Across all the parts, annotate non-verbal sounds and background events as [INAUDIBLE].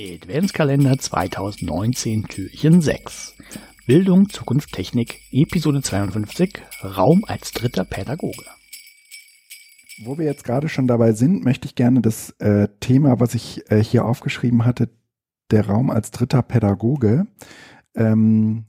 Adventskalender 2019 Türchen 6. Bildung, Zukunft, Technik, Episode 52, Raum als dritter Pädagoge. Wo wir jetzt gerade schon dabei sind, möchte ich gerne das äh, Thema, was ich äh, hier aufgeschrieben hatte, der Raum als dritter Pädagoge, ähm,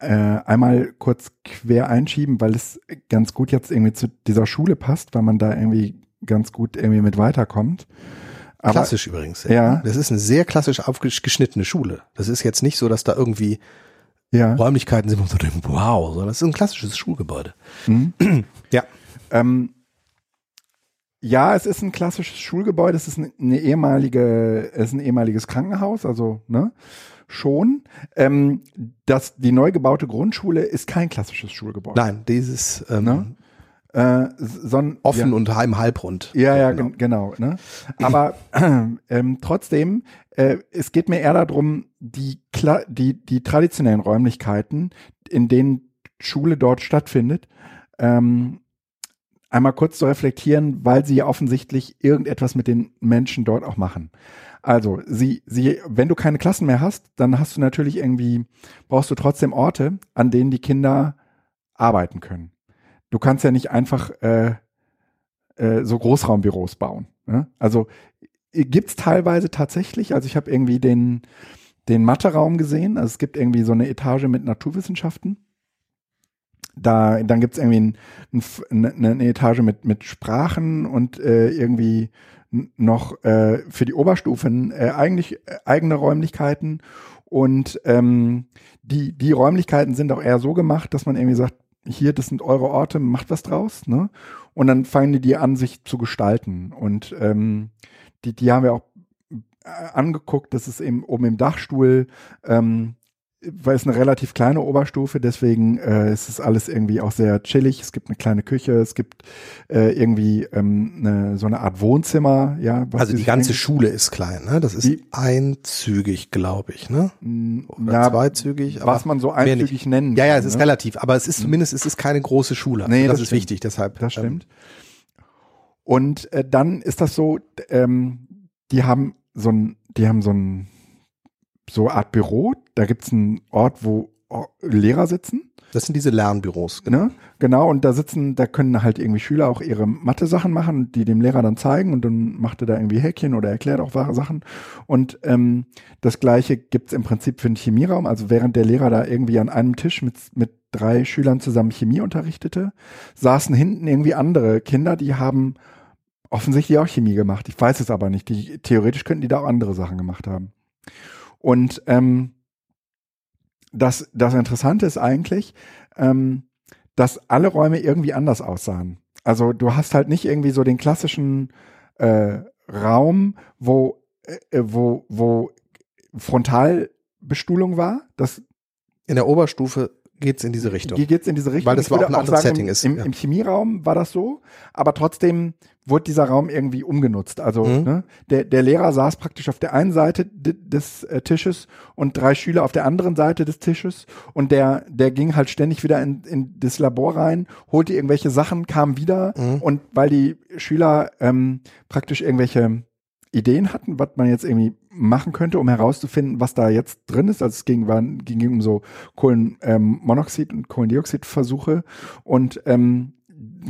äh, einmal kurz quer einschieben, weil es ganz gut jetzt irgendwie zu dieser Schule passt, weil man da irgendwie ganz gut irgendwie mit weiterkommt. Aber, klassisch übrigens. Ja. Das ist eine sehr klassisch aufgeschnittene Schule. Das ist jetzt nicht so, dass da irgendwie ja. Räumlichkeiten sind, wo man so denkt, wow, sondern das ist ein klassisches Schulgebäude. Mhm. [CLEARS THROAT] ja. Ähm, ja, es ist ein klassisches Schulgebäude. Es ist eine ehemalige, es ist ein ehemaliges Krankenhaus, also ne, schon. Ähm, das, die neu gebaute Grundschule ist kein klassisches Schulgebäude. Nein, dieses ähm, ne? Äh, son, Offen ja. und heim halbrund. Ja, ja, genau. genau ne? Aber [CLEARS THROAT] ähm, trotzdem, äh, es geht mir eher darum, die, die, die traditionellen Räumlichkeiten, in denen Schule dort stattfindet, ähm, einmal kurz zu reflektieren, weil sie ja offensichtlich irgendetwas mit den Menschen dort auch machen. Also, sie, sie, wenn du keine Klassen mehr hast, dann hast du natürlich irgendwie, brauchst du trotzdem Orte, an denen die Kinder arbeiten können du kannst ja nicht einfach äh, äh, so Großraumbüros bauen. Ne? Also äh, gibt's teilweise tatsächlich, also ich habe irgendwie den, den Mathe-Raum gesehen, also es gibt irgendwie so eine Etage mit Naturwissenschaften. Da, dann gibt's irgendwie ein, ein, eine Etage mit, mit Sprachen und äh, irgendwie noch äh, für die Oberstufen äh, eigentlich äh, eigene Räumlichkeiten. Und ähm, die, die Räumlichkeiten sind auch eher so gemacht, dass man irgendwie sagt, hier, das sind eure Orte, macht was draus, ne? Und dann fangen die die an, sich zu gestalten. Und ähm, die, die haben wir auch äh, angeguckt, das ist eben oben im Dachstuhl ähm, weil es eine relativ kleine Oberstufe, deswegen äh, ist es alles irgendwie auch sehr chillig. Es gibt eine kleine Küche, es gibt äh, irgendwie ähm, eine, so eine Art Wohnzimmer, ja. also die ganze Schule ist klein, ne? Das ist die, einzügig, glaube ich, ne? Oder ja, zweizügig. Was man so einzügig nennen Ja, ja, es ist ne? relativ, aber es ist mhm. zumindest, es ist keine große Schule. Nee, das, das ist stimmt. wichtig, deshalb. Das ähm, stimmt. Und äh, dann ist das so, ähm, die haben so ein, die haben so ein so eine Art Büro. Da gibt es einen Ort, wo Lehrer sitzen. Das sind diese Lernbüros, genau. Ne? Genau, und da sitzen, da können halt irgendwie Schüler auch ihre Mathe-Sachen machen, die dem Lehrer dann zeigen und dann macht er da irgendwie Häkchen oder erklärt auch wahre Sachen. Und ähm, das gleiche gibt's im Prinzip für den Chemieraum. Also während der Lehrer da irgendwie an einem Tisch mit, mit drei Schülern zusammen Chemie unterrichtete, saßen hinten irgendwie andere Kinder, die haben offensichtlich auch Chemie gemacht. Ich weiß es aber nicht. Die, theoretisch könnten die da auch andere Sachen gemacht haben. Und ähm, das, das Interessante ist eigentlich, ähm, dass alle Räume irgendwie anders aussahen. Also du hast halt nicht irgendwie so den klassischen äh, Raum, wo, äh, wo, wo Frontalbestuhlung war. Das in der Oberstufe geht's in diese Richtung. Geht's in diese Richtung. Weil das war auch ein anderes sagen, Setting ist. Im, ja. Im Chemieraum war das so, aber trotzdem wurde dieser Raum irgendwie umgenutzt. Also mhm. ne, der, der Lehrer saß praktisch auf der einen Seite des äh, Tisches und drei Schüler auf der anderen Seite des Tisches und der, der ging halt ständig wieder in, in das Labor rein, holte irgendwelche Sachen, kam wieder mhm. und weil die Schüler ähm, praktisch irgendwelche Ideen hatten, was man jetzt irgendwie machen könnte, um herauszufinden, was da jetzt drin ist. Also es ging, war, ging um so Kohlenmonoxid ähm, und Kohlendioxidversuche und ähm,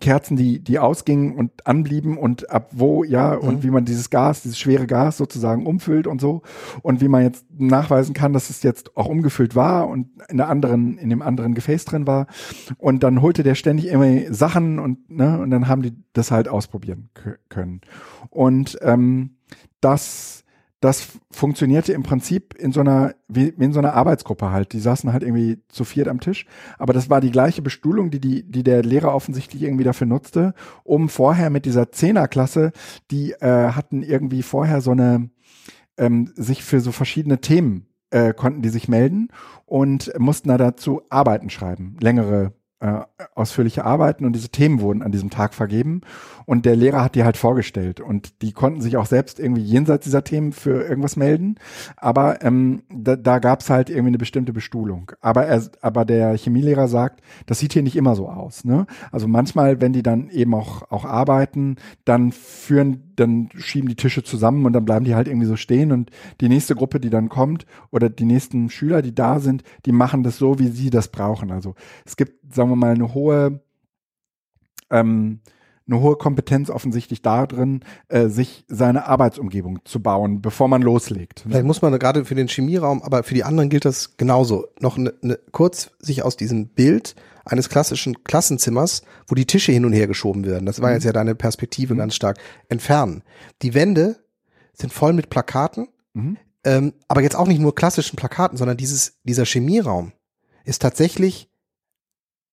Kerzen, die, die ausgingen und anblieben und ab wo, ja, mhm. und wie man dieses Gas, dieses schwere Gas sozusagen umfüllt und so. Und wie man jetzt nachweisen kann, dass es jetzt auch umgefüllt war und in der anderen, in dem anderen Gefäß drin war. Und dann holte der ständig immer Sachen und, ne, und dann haben die das halt ausprobieren können. Und ähm, das das funktionierte im Prinzip in so einer, wie in so einer Arbeitsgruppe halt. Die saßen halt irgendwie zu viert am Tisch. Aber das war die gleiche Bestuhlung, die, die, die der Lehrer offensichtlich irgendwie dafür nutzte, um vorher mit dieser Zehnerklasse, die äh, hatten irgendwie vorher so eine, ähm, sich für so verschiedene Themen äh, konnten die sich melden und mussten da dazu Arbeiten schreiben, längere äh, ausführliche Arbeiten und diese Themen wurden an diesem Tag vergeben und der Lehrer hat die halt vorgestellt und die konnten sich auch selbst irgendwie jenseits dieser Themen für irgendwas melden, aber ähm, da, da gab es halt irgendwie eine bestimmte Bestuhlung. Aber er, aber der Chemielehrer sagt, das sieht hier nicht immer so aus. Ne? Also manchmal, wenn die dann eben auch auch arbeiten, dann führen dann schieben die Tische zusammen und dann bleiben die halt irgendwie so stehen und die nächste Gruppe, die dann kommt oder die nächsten Schüler, die da sind, die machen das so, wie sie das brauchen. Also es gibt, sagen wir mal, eine hohe ähm, eine hohe Kompetenz offensichtlich darin, äh, sich seine Arbeitsumgebung zu bauen, bevor man loslegt. Vielleicht muss man gerade für den Chemieraum, aber für die anderen gilt das genauso. Noch ne, ne, kurz sich aus diesem Bild eines klassischen Klassenzimmers, wo die Tische hin und her geschoben werden. Das war mhm. jetzt ja deine Perspektive mhm. ganz stark entfernen. Die Wände sind voll mit Plakaten, mhm. ähm, aber jetzt auch nicht nur klassischen Plakaten, sondern dieses dieser Chemieraum ist tatsächlich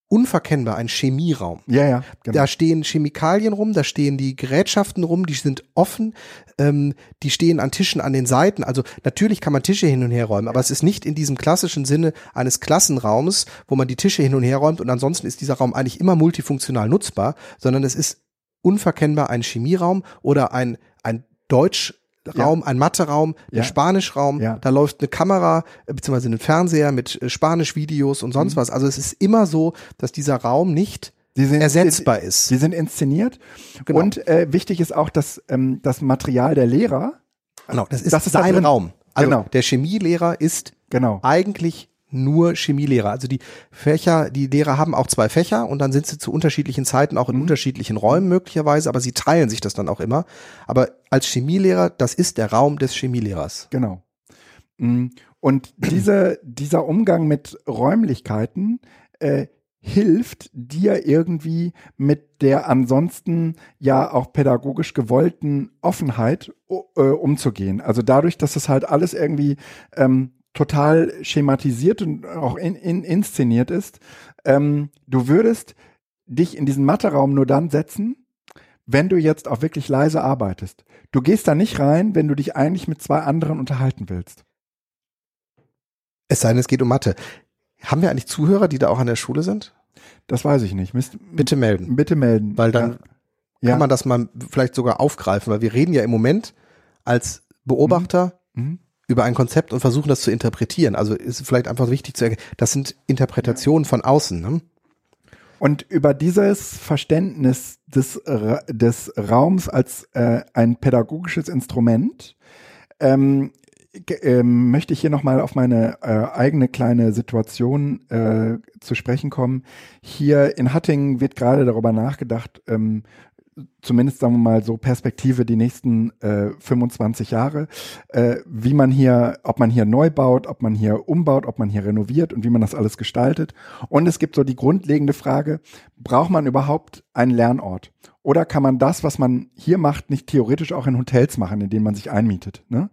unverkennbar ein Chemieraum. Ja, ja. Genau. Da stehen Chemikalien rum, da stehen die Gerätschaften rum, die sind offen, ähm, die stehen an Tischen an den Seiten. Also natürlich kann man Tische hin und her räumen, aber es ist nicht in diesem klassischen Sinne eines Klassenraumes, wo man die Tische hin und her räumt und ansonsten ist dieser Raum eigentlich immer multifunktional nutzbar, sondern es ist unverkennbar ein Chemieraum oder ein, ein Deutsch Raum, ja. ein Mathe-Raum, der ja. Spanisch-Raum, ja. da läuft eine Kamera äh, beziehungsweise ein Fernseher mit äh, Spanisch-Videos und sonst mhm. was. Also es ist immer so, dass dieser Raum nicht sind, ersetzbar ist. Sie sind inszeniert genau. und äh, wichtig ist auch, dass ähm, das Material der Lehrer, genau, das ist, das ist sein Raum. Also genau. der Chemielehrer ist genau. eigentlich nur Chemielehrer. Also die Fächer, die Lehrer haben auch zwei Fächer und dann sind sie zu unterschiedlichen Zeiten auch in mhm. unterschiedlichen Räumen möglicherweise, aber sie teilen sich das dann auch immer. Aber als Chemielehrer, das ist der Raum des Chemielehrers. Genau. Mm, und diese, [CLEARS THROAT] dieser Umgang mit Räumlichkeiten äh, hilft dir irgendwie mit der ansonsten ja auch pädagogisch gewollten Offenheit äh, umzugehen. Also dadurch, dass es halt alles irgendwie ähm, total schematisiert und auch in, in, inszeniert ist. Ähm, du würdest dich in diesen Matheraum nur dann setzen, wenn du jetzt auch wirklich leise arbeitest. Du gehst da nicht rein, wenn du dich eigentlich mit zwei anderen unterhalten willst. Es sei denn, es geht um Mathe. Haben wir eigentlich Zuhörer, die da auch an der Schule sind? Das weiß ich nicht. Mist, bitte melden. Bitte melden. Weil dann ja. kann man das mal vielleicht sogar aufgreifen, weil wir reden ja im Moment als Beobachter mhm. Mhm über ein Konzept und versuchen das zu interpretieren. Also ist vielleicht einfach wichtig zu erkennen, das sind Interpretationen von außen. Ne? Und über dieses Verständnis des, des Raums als äh, ein pädagogisches Instrument ähm, äh, möchte ich hier nochmal auf meine äh, eigene kleine Situation äh, zu sprechen kommen. Hier in Hattingen wird gerade darüber nachgedacht, ähm, zumindest sagen wir mal so Perspektive die nächsten äh, 25 Jahre, äh, wie man hier, ob man hier neu baut, ob man hier umbaut, ob man hier renoviert und wie man das alles gestaltet. Und es gibt so die grundlegende Frage, braucht man überhaupt einen Lernort? Oder kann man das, was man hier macht, nicht theoretisch auch in Hotels machen, in denen man sich einmietet? Ne?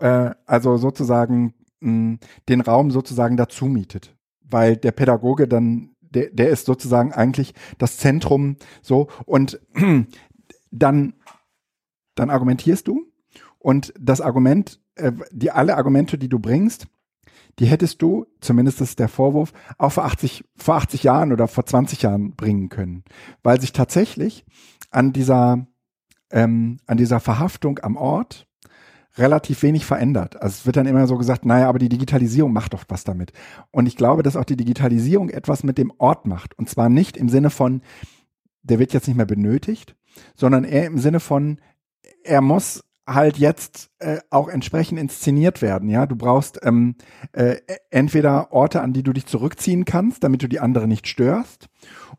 Äh, also sozusagen mh, den Raum sozusagen dazu mietet, weil der Pädagoge dann der, der ist sozusagen eigentlich das Zentrum so. Und [CLEARS THROAT] dann, dann argumentierst du. Und das Argument, äh, die alle Argumente, die du bringst, die hättest du, zumindest ist der Vorwurf, auch vor 80, vor 80 Jahren oder vor 20 Jahren bringen können, weil sich tatsächlich an dieser, ähm, an dieser Verhaftung am Ort relativ wenig verändert. Also es wird dann immer so gesagt, naja, aber die Digitalisierung macht doch was damit. Und ich glaube, dass auch die Digitalisierung etwas mit dem Ort macht. Und zwar nicht im Sinne von, der wird jetzt nicht mehr benötigt, sondern eher im Sinne von, er muss halt jetzt äh, auch entsprechend inszeniert werden. Ja, du brauchst ähm, äh, entweder Orte, an die du dich zurückziehen kannst, damit du die anderen nicht störst,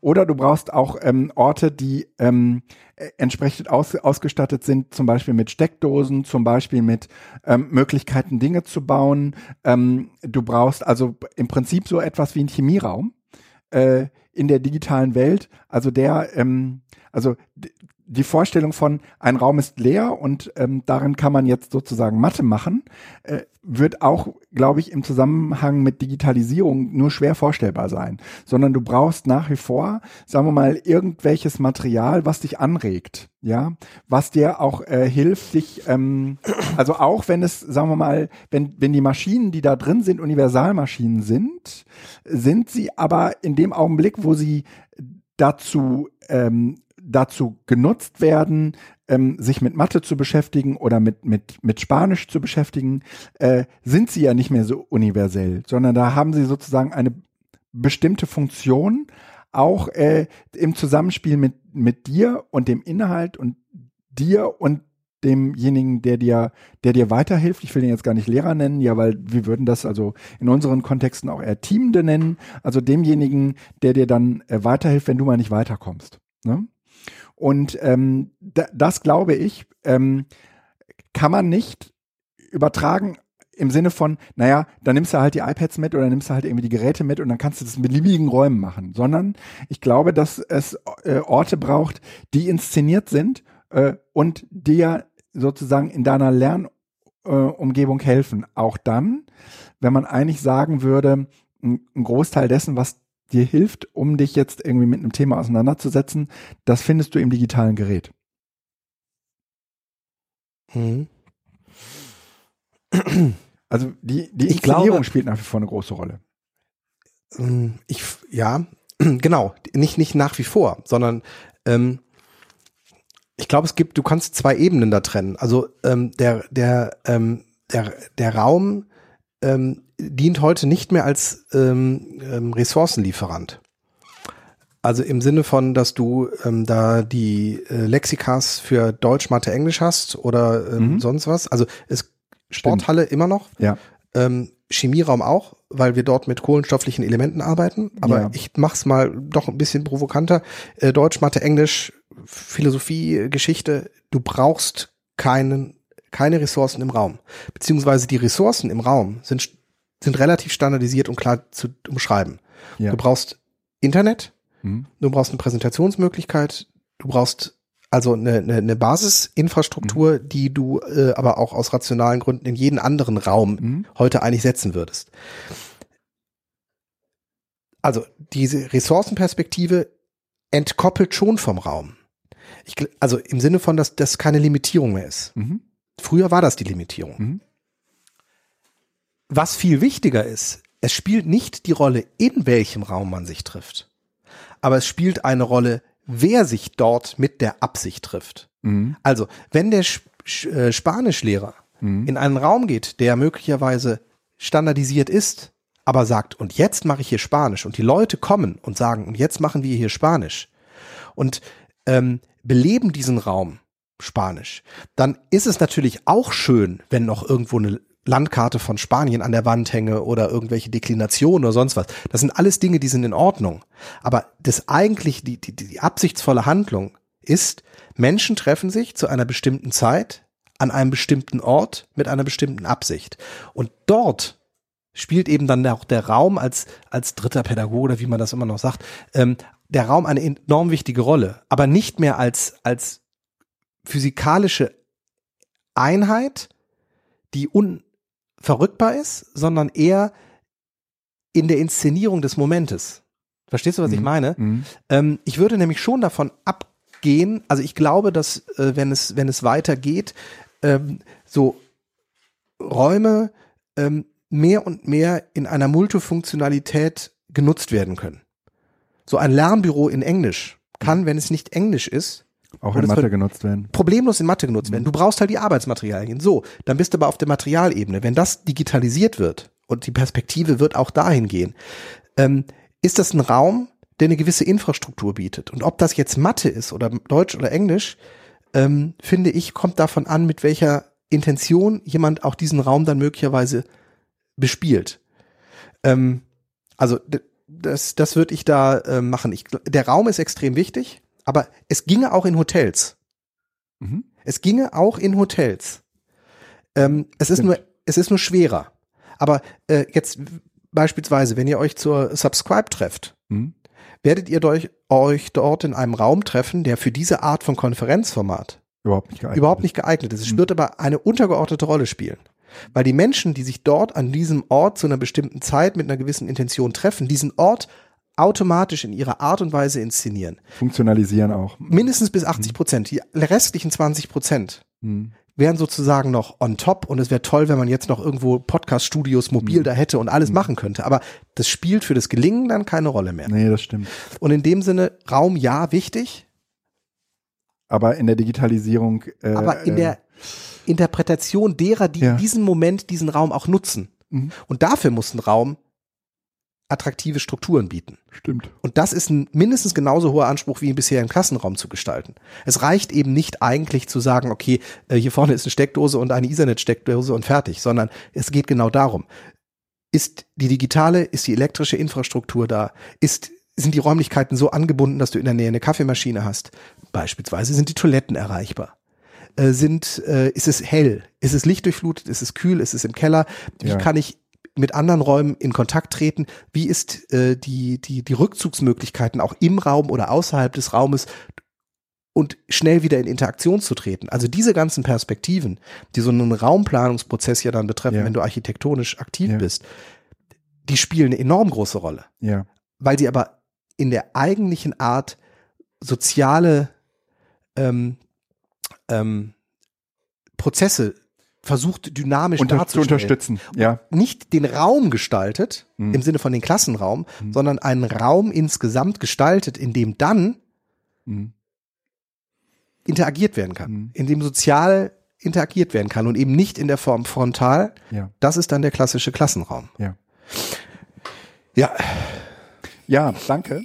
oder du brauchst auch ähm, Orte, die ähm, äh, entsprechend aus, ausgestattet sind, zum Beispiel mit Steckdosen, zum Beispiel mit ähm, Möglichkeiten, Dinge zu bauen. Ähm, du brauchst also im Prinzip so etwas wie ein Chemieraum äh, in der digitalen Welt. Also der, ähm, also die Vorstellung von ein Raum ist leer und ähm, darin kann man jetzt sozusagen Mathe machen, äh, wird auch, glaube ich, im Zusammenhang mit Digitalisierung nur schwer vorstellbar sein. Sondern du brauchst nach wie vor, sagen wir mal, irgendwelches Material, was dich anregt, ja, was dir auch äh, hilft, dich, ähm, also auch wenn es, sagen wir mal, wenn, wenn die Maschinen, die da drin sind, Universalmaschinen sind, sind sie aber in dem Augenblick, wo sie dazu ähm, dazu genutzt werden, ähm, sich mit Mathe zu beschäftigen oder mit, mit, mit Spanisch zu beschäftigen, äh, sind sie ja nicht mehr so universell, sondern da haben sie sozusagen eine bestimmte Funktion, auch äh, im Zusammenspiel mit, mit dir und dem Inhalt und dir und demjenigen, der dir, der dir weiterhilft. Ich will den jetzt gar nicht Lehrer nennen, ja, weil wir würden das also in unseren Kontexten auch eher Teamende nennen. Also demjenigen, der dir dann äh, weiterhilft, wenn du mal nicht weiterkommst. Ne? Und ähm, da, das glaube ich, ähm, kann man nicht übertragen im Sinne von, naja, dann nimmst du halt die iPads mit oder nimmst du halt irgendwie die Geräte mit und dann kannst du das in beliebigen Räumen machen, sondern ich glaube, dass es äh, Orte braucht, die inszeniert sind äh, und dir sozusagen in deiner Lernumgebung äh, helfen. Auch dann, wenn man eigentlich sagen würde, ein, ein Großteil dessen, was dir hilft, um dich jetzt irgendwie mit einem Thema auseinanderzusetzen, das findest du im digitalen Gerät. Mhm. Also die, die Inszenierung glaube, spielt nach wie vor eine große Rolle. Ähm, ich, ja, [CLEARS THROAT] genau, nicht, nicht nach wie vor, sondern ähm, ich glaube, es gibt, du kannst zwei Ebenen da trennen. Also ähm, der, der, ähm, der, der Raum ähm, dient heute nicht mehr als ähm, ähm, Ressourcenlieferant. Also im Sinne von, dass du ähm, da die äh, Lexikas für Deutsch, Mathe, Englisch hast oder ähm, mhm. sonst was. Also es Sporthalle Stimmt. immer noch. Ja. Ähm, Chemieraum auch, weil wir dort mit kohlenstofflichen Elementen arbeiten. Aber ja. ich mach's mal doch ein bisschen provokanter. Äh, Deutsch, Mathe, Englisch, Philosophie, Geschichte. Du brauchst keinen, keine Ressourcen im Raum. Beziehungsweise die Ressourcen im Raum sind, sind relativ standardisiert und klar zu umschreiben. Ja. Du brauchst Internet, mhm. du brauchst eine Präsentationsmöglichkeit, du brauchst also eine, eine, eine Basisinfrastruktur, mhm. die du äh, aber auch aus rationalen Gründen in jeden anderen Raum mhm. heute eigentlich setzen würdest. Also diese Ressourcenperspektive entkoppelt schon vom Raum. Ich, also im Sinne von, dass das keine Limitierung mehr ist. Mhm. Früher war das die Limitierung. Mhm. Was viel wichtiger ist, es spielt nicht die Rolle, in welchem Raum man sich trifft, aber es spielt eine Rolle, wer sich dort mit der Absicht trifft. Mhm. Also, wenn der Sp äh, Spanischlehrer mhm. in einen Raum geht, der möglicherweise standardisiert ist, aber sagt, und jetzt mache ich hier Spanisch, und die Leute kommen und sagen, und jetzt machen wir hier Spanisch, und ähm, beleben diesen Raum Spanisch, dann ist es natürlich auch schön, wenn noch irgendwo eine Landkarte von Spanien an der Wand hänge oder irgendwelche Deklinationen oder sonst was. Das sind alles Dinge, die sind in Ordnung. Aber das eigentlich, die, die, die absichtsvolle Handlung ist, Menschen treffen sich zu einer bestimmten Zeit an einem bestimmten Ort mit einer bestimmten Absicht. Und dort spielt eben dann auch der Raum als, als dritter Pädagoge oder wie man das immer noch sagt, ähm, der Raum eine enorm wichtige Rolle, aber nicht mehr als, als physikalische Einheit, die un, verrückbar ist, sondern eher in der Inszenierung des Momentes. Verstehst du, was mhm. ich meine? Mhm. Ähm, ich würde nämlich schon davon abgehen, also ich glaube, dass äh, wenn es, wenn es weitergeht, ähm, so Räume ähm, mehr und mehr in einer Multifunktionalität genutzt werden können. So ein Lernbüro in Englisch kann, wenn es nicht Englisch ist, auch in Mathe genutzt werden. Problemlos in Mathe genutzt werden. Du brauchst halt die Arbeitsmaterialien. So, dann bist du aber auf der Materialebene. Wenn das digitalisiert wird und die Perspektive wird auch dahin gehen, ähm, ist das ein Raum, der eine gewisse Infrastruktur bietet. Und ob das jetzt Mathe ist oder Deutsch oder Englisch, ähm, finde ich, kommt davon an, mit welcher Intention jemand auch diesen Raum dann möglicherweise bespielt. Ähm, also das, das würde ich da äh, machen. Ich, der Raum ist extrem wichtig. Aber es ginge auch in Hotels. Mhm. Es ginge auch in Hotels. Ähm, es ist nur, es ist nur schwerer. Aber äh, jetzt beispielsweise, wenn ihr euch zur Subscribe trefft, mhm. werdet ihr euch, euch dort in einem Raum treffen, der für diese Art von Konferenzformat überhaupt nicht geeignet, überhaupt nicht geeignet ist. Es mhm. wird aber eine untergeordnete Rolle spielen. Weil die Menschen, die sich dort an diesem Ort zu einer bestimmten Zeit mit einer gewissen Intention treffen, diesen Ort automatisch in ihrer Art und Weise inszenieren. Funktionalisieren auch. Mindestens bis 80 Prozent. Die restlichen 20 Prozent hm. wären sozusagen noch on top und es wäre toll, wenn man jetzt noch irgendwo Podcast-Studios mobil hm. da hätte und alles hm. machen könnte. Aber das spielt für das Gelingen dann keine Rolle mehr. Nee, das stimmt. Und in dem Sinne, Raum ja, wichtig. Aber in der Digitalisierung. Äh, aber in der Interpretation derer, die ja. diesen Moment, diesen Raum auch nutzen. Mhm. Und dafür muss ein Raum attraktive Strukturen bieten. Stimmt. Und das ist ein mindestens genauso hoher Anspruch, wie ihn bisher im Klassenraum zu gestalten. Es reicht eben nicht eigentlich zu sagen, okay, äh, hier vorne ist eine Steckdose und eine Ethernet-Steckdose und fertig, sondern es geht genau darum. Ist die digitale, ist die elektrische Infrastruktur da? Ist, sind die Räumlichkeiten so angebunden, dass du in der Nähe eine Kaffeemaschine hast? Beispielsweise sind die Toiletten erreichbar? Äh, sind, äh, ist es hell? Ist es lichtdurchflutet? Ist es kühl? Ist es im Keller? Wie Ja. kann ich mit anderen Räumen in Kontakt treten? Wie ist äh, die, die, die Rückzugsmöglichkeiten auch im Raum oder außerhalb des Raumes und schnell wieder in Interaktion zu treten? Also diese ganzen Perspektiven, die so einen Raumplanungsprozess ja dann betreffen, Ja. wenn du architektonisch aktiv Ja. bist, die spielen eine enorm große Rolle Ja. weil sie aber in der eigentlichen Art soziale ähm, ähm, Prozesse versucht dynamisch Unter, zu unterstützen. Ja. Nicht den Raum gestaltet, Mhm. im Sinne von den Klassenraum, Mhm. sondern einen Raum insgesamt gestaltet, in dem dann Mhm. interagiert werden kann, Mhm. in dem sozial interagiert werden kann und eben nicht in der Form frontal. Ja. Das ist dann der klassische Klassenraum. Ja. Ja, Ja, danke.